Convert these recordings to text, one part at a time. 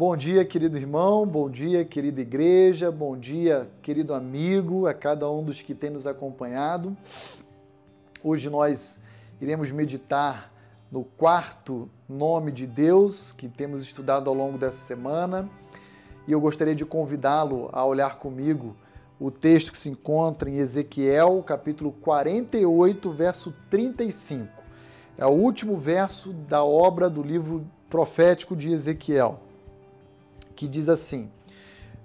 Bom dia, querido irmão, bom dia, querida igreja, bom dia, querido amigo, a cada um dos que tem nos acompanhado. Hoje nós iremos meditar no quarto nome de Deus que temos estudado ao longo dessa semana e eu gostaria de convidá-lo a olhar comigo o texto que se encontra em Ezequiel, capítulo 48, verso 35. É o último verso da obra do livro profético de Ezequiel que diz assim: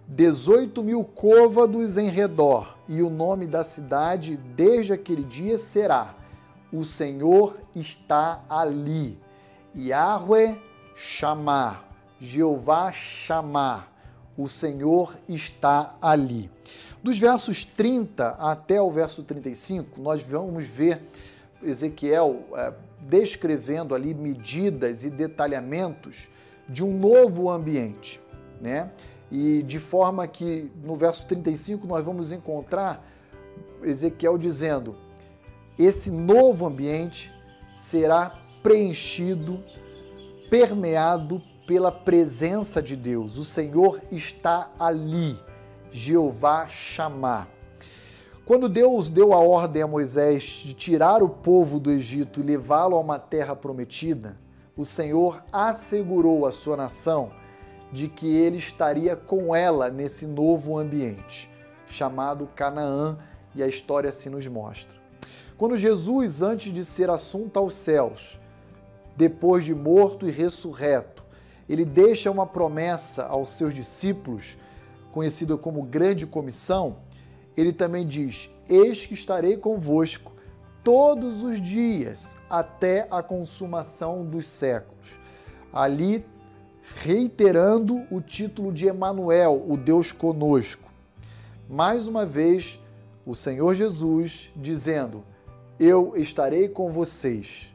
18 mil côvados em redor, e o nome da cidade desde aquele dia será: O Senhor está ali. Yahweh chamar, Jeová chamar, o Senhor está ali. Dos versos 30 até o verso 35, nós vamos ver Ezequiel é, descrevendo ali medidas e detalhamentos de um novo ambiente né? E de forma que no verso 35 nós vamos encontrar Ezequiel dizendo: esse novo ambiente será preenchido, permeado pela presença de Deus. O Senhor está ali. Jeová chamar. Quando Deus deu a ordem a Moisés de tirar o povo do Egito e levá-lo a uma terra prometida, o Senhor assegurou à sua nação de que ele estaria com ela nesse novo ambiente, chamado Canaã, e a história assim nos mostra. Quando Jesus, antes de ser assunto aos céus, depois de morto e ressurreto, ele deixa uma promessa aos seus discípulos, conhecida como Grande Comissão, ele também diz: Eis que estarei convosco todos os dias até a consumação dos séculos. Ali reiterando o título de Emanuel, o Deus conosco. Mais uma vez, o Senhor Jesus dizendo: Eu estarei com vocês.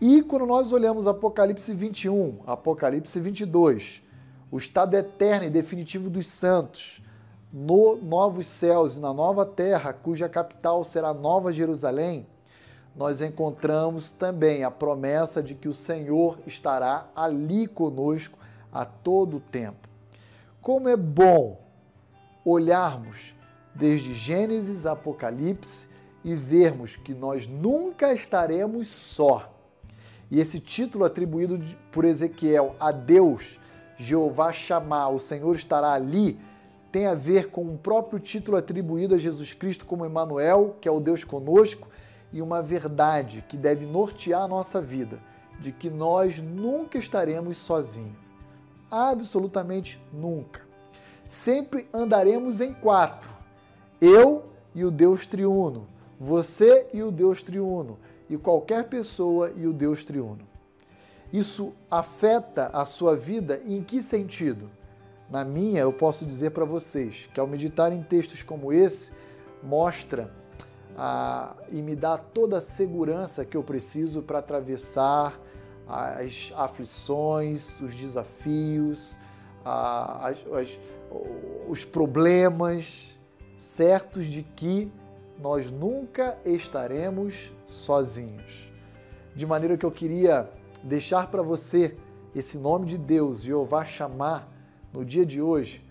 E quando nós olhamos Apocalipse 21, Apocalipse 22, o estado eterno e definitivo dos santos, no novos céus e na nova terra, cuja capital será Nova Jerusalém, nós encontramos também a promessa de que o Senhor estará ali conosco a todo o tempo. Como é bom olharmos desde Gênesis Apocalipse e vermos que nós nunca estaremos só. E esse título atribuído por Ezequiel a Deus, Jeová chamar, o Senhor estará ali, tem a ver com o próprio título atribuído a Jesus Cristo como Emmanuel, que é o Deus conosco, e uma verdade que deve nortear a nossa vida, de que nós nunca estaremos sozinhos. Absolutamente nunca. Sempre andaremos em quatro. Eu e o Deus triuno, você e o Deus triuno, e qualquer pessoa e o Deus triuno. Isso afeta a sua vida em que sentido? Na minha, eu posso dizer para vocês que ao meditar em textos como esse, mostra e me dá toda a segurança que eu preciso para atravessar as aflições, os desafios, as, as, os problemas, certos de que nós nunca estaremos sozinhos. De maneira que eu queria deixar para você esse nome de Deus, Jeová chamar, no dia de hoje,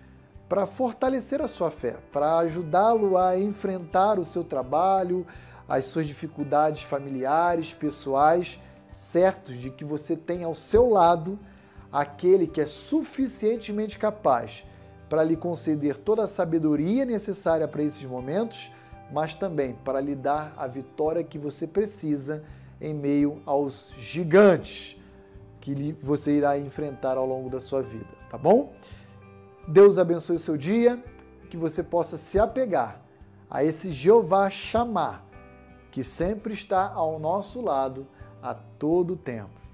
para fortalecer a sua fé, para ajudá-lo a enfrentar o seu trabalho, as suas dificuldades familiares, pessoais, certos de que você tem ao seu lado aquele que é suficientemente capaz para lhe conceder toda a sabedoria necessária para esses momentos, mas também para lhe dar a vitória que você precisa em meio aos gigantes que você irá enfrentar ao longo da sua vida, tá bom? Deus abençoe o seu dia, que você possa se apegar a esse Jeová chamar, que sempre está ao nosso lado a todo tempo.